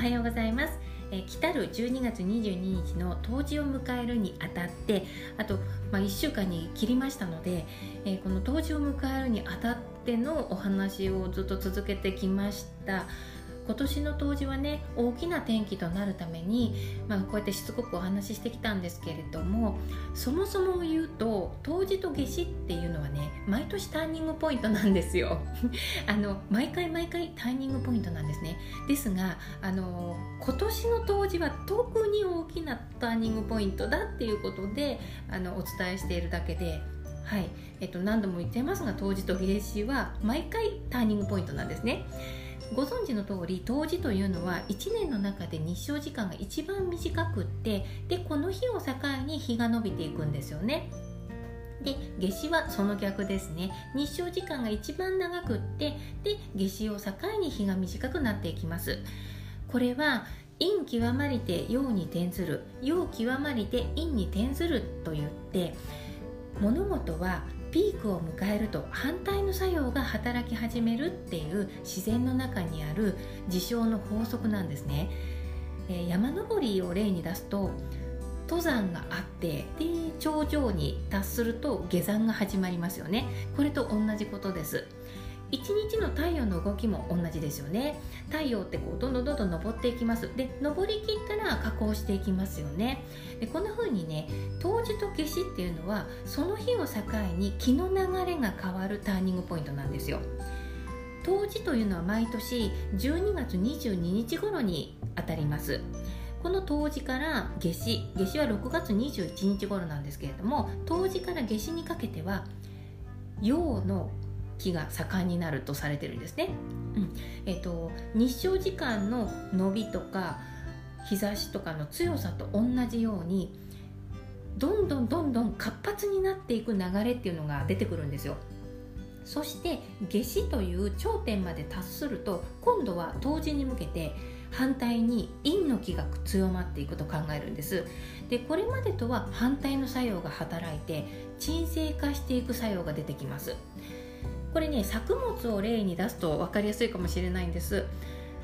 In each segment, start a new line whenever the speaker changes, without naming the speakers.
はようございます。え来たる12月22日の冬至を迎えるにあたってあと、まあ、1週間に切りましたので、えこの冬至を迎えるにあたってのお話をずっと続けてきました。今年の冬至はね大きな転機となるために、まあ、こうやってしつこくお話ししてきたんですけれどもそもそも言うと冬至と夏至っていうのはね毎年ターニングポイントなんですよ。あの毎回毎回ターニングポイントなんですね。ですがあの今年の冬至は特に大きなターニングポイントだっていうことであのお伝えしているだけではい。えっと、何度も言ってますが冬至と夏至は毎回ターニングポイントなんですね。ご存知の通り冬至というのは1年の中で日照時間が一番短くってでこの日を境に日が伸びていくんですよね。で夏至はその逆ですね。日照時間が一番長くってで夏至を境に日が短くなっていきます。これは陰極まりて陽に転ずる陽極まりて陰に転ずると言って物事はピークを迎えると反対の作用が働き始めるっていう自然の中にある事象の法則なんですね、えー、山登りを例に出すと登山があってで頂上に達すると下山が始まりますよね。これと同じことです。一日の太陽の動きも同じですよね。太陽ってこうどんどんどんどん昇っていきます。で昇りきったら下降していきますよね。でこんな風にね冬至と夏至っていうのはその日を境に気の流れが変わるターニングポイントなんですよ。冬至というのは毎年12月22日頃にあたります。この冬至から夏至夏至は6月21日頃なんですけれども冬至から夏至にかけては陽の木が盛んになるとされてるんですね。うんえーと、日照時間の伸びとか日差しとかの強さと同じようにどんどんどんどん活発になっていく流れっていうのが出てくるんですよ。そして夏至という頂点まで達すると今度は冬至に向けて反対に陰の気が強まっていくと考えるんですでこれまでとは反対の作用が働いて鎮静化していく作用が出てきますこれね作物を例に出すと分かりやすいかもしれないんです。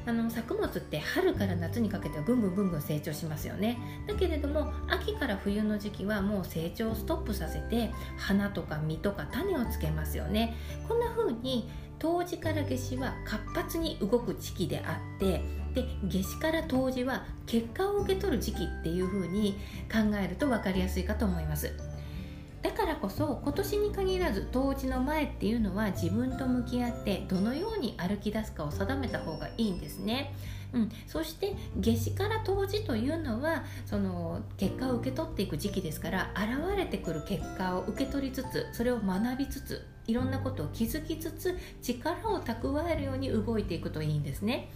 あの作物って春から夏にかけてはぐんぐんぐんぐん成長しますよね。だけれども秋から冬の時期はもう成長をストップさせて花とか実とか種をつけますよね。こんな風に冬至から夏至は活発に動く時期であってで夏至から冬至は結果を受け取る時期っていう風に考えると分かりやすいかと思います。だからこそ今年に限らず冬至の前っていうのは自分と向き合ってどのように歩き出すかを定めた方がいいんですね。うん、そして夏至から冬至というのはその結果を受け取っていく時期ですから現れてくる結果を受け取りつつそれを学びつついろんなことを気づきつつ力を蓄えるように動いていくといいんですね。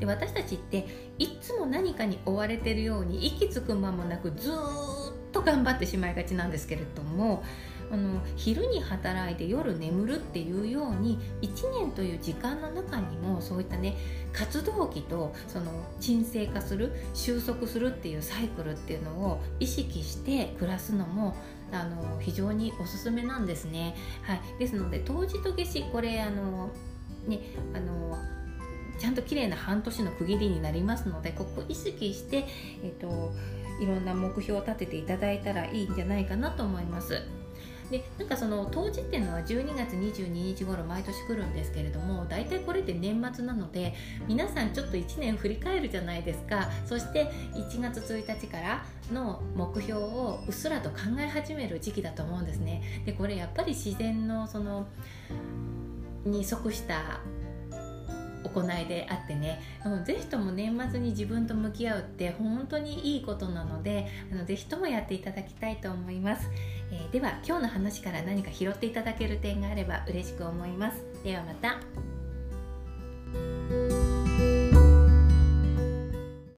で私たちっていつも何かに追われてるように息つく間もなくずっとと頑張ってしまいがちなんですけれどもあの昼に働いて夜眠るっていうように1年という時間の中にもそういったね活動期とその沈静化する収束するっていうサイクルっていうのを意識して暮らすのもあの非常におすすめなんですね。はい、ですので冬至と夏至これあのねあのちゃんと綺麗な半年の区切りになりますのでここ意識して、えっといろんな目標を立てていただいたらいいんじゃないかなと思います。でなんかその冬至っていうのは12月22日頃毎年来るんですけれども大体これって年末なので皆さんちょっと1年振り返るじゃないですかそして1月1日からの目標をうっすらと考え始める時期だと思うんですねでこれやっぱり自然のそのに即した行いであってね。ぜひとも年末に自分と向き合うって本当にいいことなのであのぜひともやっていただきたいと思います、えー、では今日の話から何か拾っていただける点があれば嬉しく思います。ではまた。